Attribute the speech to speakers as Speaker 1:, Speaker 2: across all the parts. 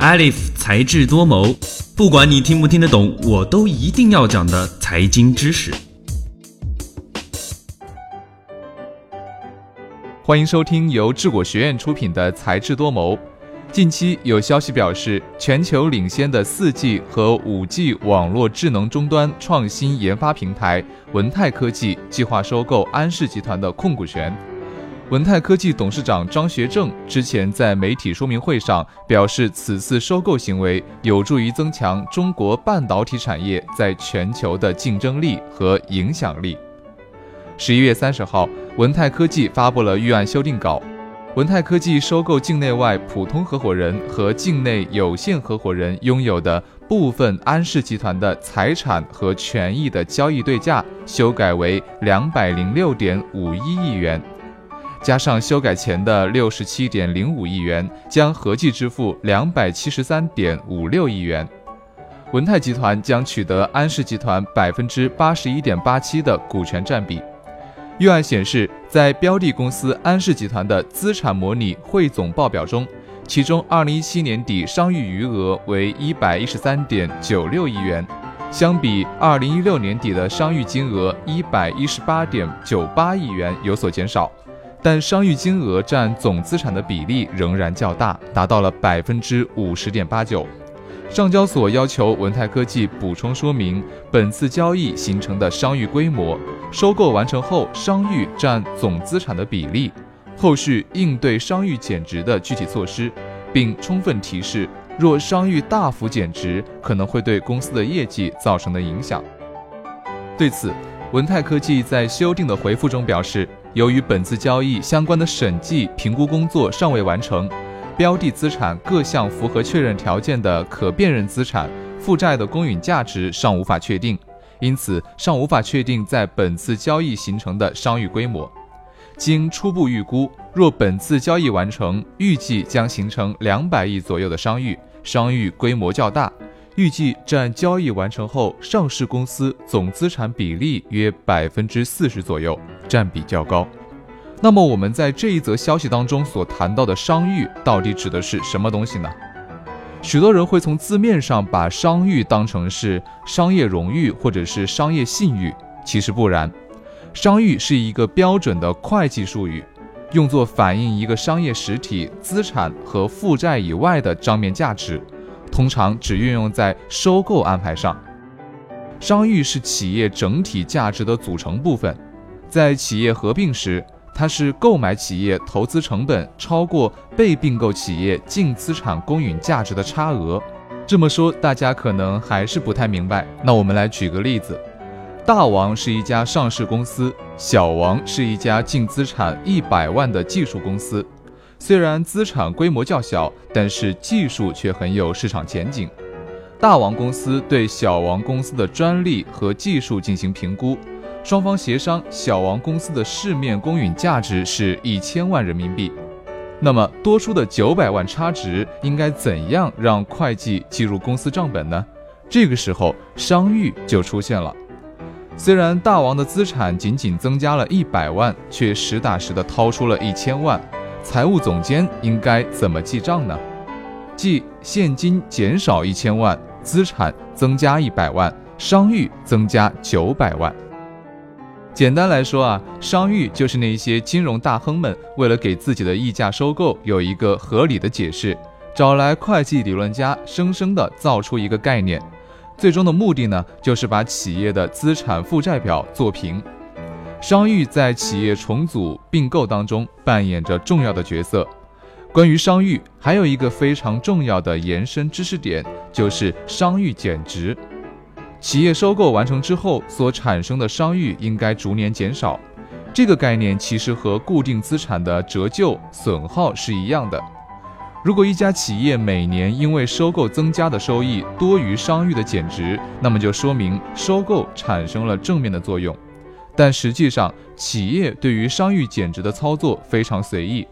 Speaker 1: Alif 才智多谋，不管你听不听得懂，我都一定要讲的财经知识。
Speaker 2: 欢迎收听由智果学院出品的《才智多谋》。近期有消息表示，全球领先的 4G 和 5G 网络智能终端创新研发平台文泰科技计划收购安氏集团的控股权。文泰科技董事长张学正之前在媒体说明会上表示，此次收购行为有助于增强中国半导体产业在全球的竞争力和影响力。十一月三十号，文泰科技发布了预案修订稿。文泰科技收购境内外普通合伙人和境内有限合伙人拥有的部分安氏集团的财产和权益的交易对价修改为两百零六点五一亿元，加上修改前的六十七点零五亿元，将合计支付两百七十三点五六亿元。文泰集团将取得安氏集团百分之八十一点八七的股权占比。预案显示，在标的公司安氏集团的资产模拟汇总报表中，其中2017年底商誉余额为113.96亿元，相比2016年底的商誉金额118.98亿元有所减少，但商誉金额占总资产的比例仍然较大，达到了百分之五十点八九。上交所要求文泰科技补充说明本次交易形成的商誉规模、收购完成后商誉占总资产的比例、后续应对商誉减值的具体措施，并充分提示若商誉大幅减值可能会对公司的业绩造成的影响。对此，文泰科技在修订的回复中表示，由于本次交易相关的审计评估工作尚未完成。标的资产各项符合确认条件的可辨认资产负债的公允价值尚无法确定，因此尚无法确定在本次交易形成的商誉规模。经初步预估，若本次交易完成，预计将形成两百亿左右的商誉，商誉规模较大，预计占交易完成后上市公司总资产比例约百分之四十左右，占比较高。那么我们在这一则消息当中所谈到的商誉，到底指的是什么东西呢？许多人会从字面上把商誉当成是商业荣誉或者是商业信誉，其实不然。商誉是一个标准的会计术语，用作反映一个商业实体资产和负债以外的账面价值，通常只运用在收购安排上。商誉是企业整体价值的组成部分，在企业合并时。它是购买企业投资成本超过被并购企业净资产公允价值的差额。这么说，大家可能还是不太明白。那我们来举个例子：大王是一家上市公司，小王是一家净资产一百万的技术公司。虽然资产规模较小，但是技术却很有市场前景。大王公司对小王公司的专利和技术进行评估。双方协商，小王公司的市面公允价值是一千万人民币。那么多出的九百万差值应该怎样让会计计入公司账本呢？这个时候商誉就出现了。虽然大王的资产仅仅增加了一百万，却实打实的掏出了一千万。财务总监应该怎么记账呢？即现金减少一千万，资产增加一百万，商誉增加九百万。简单来说啊，商誉就是那些金融大亨们为了给自己的溢价收购有一个合理的解释，找来会计理论家生生的造出一个概念，最终的目的呢，就是把企业的资产负债表做平。商誉在企业重组并购当中扮演着重要的角色。关于商誉，还有一个非常重要的延伸知识点，就是商誉减值。企业收购完成之后所产生的商誉应该逐年减少，这个概念其实和固定资产的折旧损耗是一样的。如果一家企业每年因为收购增加的收益多于商誉的减值，那么就说明收购产生了正面的作用。但实际上，企业对于商誉减值的操作非常随意。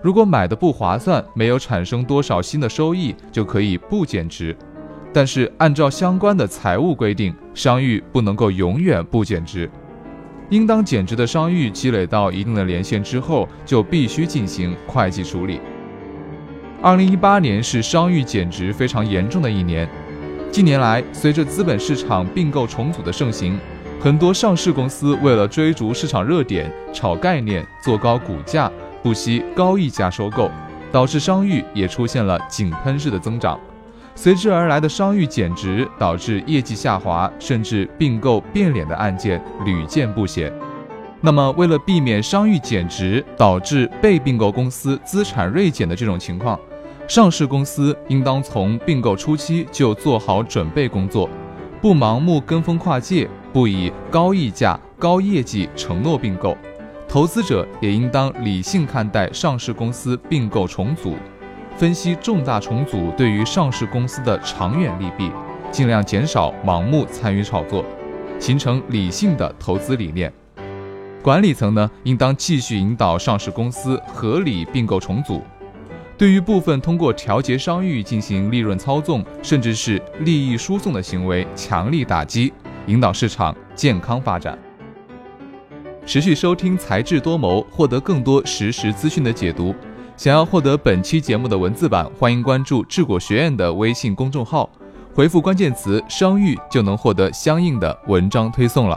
Speaker 2: 如果买的不划算，没有产生多少新的收益，就可以不减值。但是，按照相关的财务规定，商誉不能够永远不减值，应当减值的商誉积累到一定的年限之后，就必须进行会计处理。二零一八年是商誉减值非常严重的一年。近年来，随着资本市场并购重组的盛行，很多上市公司为了追逐市场热点、炒概念、做高股价，不惜高溢价收购，导致商誉也出现了井喷式的增长。随之而来的商誉减值，导致业绩下滑，甚至并购变脸的案件屡见不鲜。那么，为了避免商誉减值导致被并购公司资产锐减的这种情况，上市公司应当从并购初期就做好准备工作，不盲目跟风跨界，不以高溢价、高业绩承诺并购。投资者也应当理性看待上市公司并购重组，分析重大重组对于上市公司的长远利弊，尽量减少盲目参与炒作，形成理性的投资理念。管理层呢，应当继续引导上市公司合理并购重组，对于部分通过调节商誉进行利润操纵，甚至是利益输送的行为，强力打击，引导市场健康发展。持续收听才智多谋，获得更多实时资讯的解读。想要获得本期节目的文字版，欢迎关注智果学院的微信公众号，回复关键词“商誉”就能获得相应的文章推送了。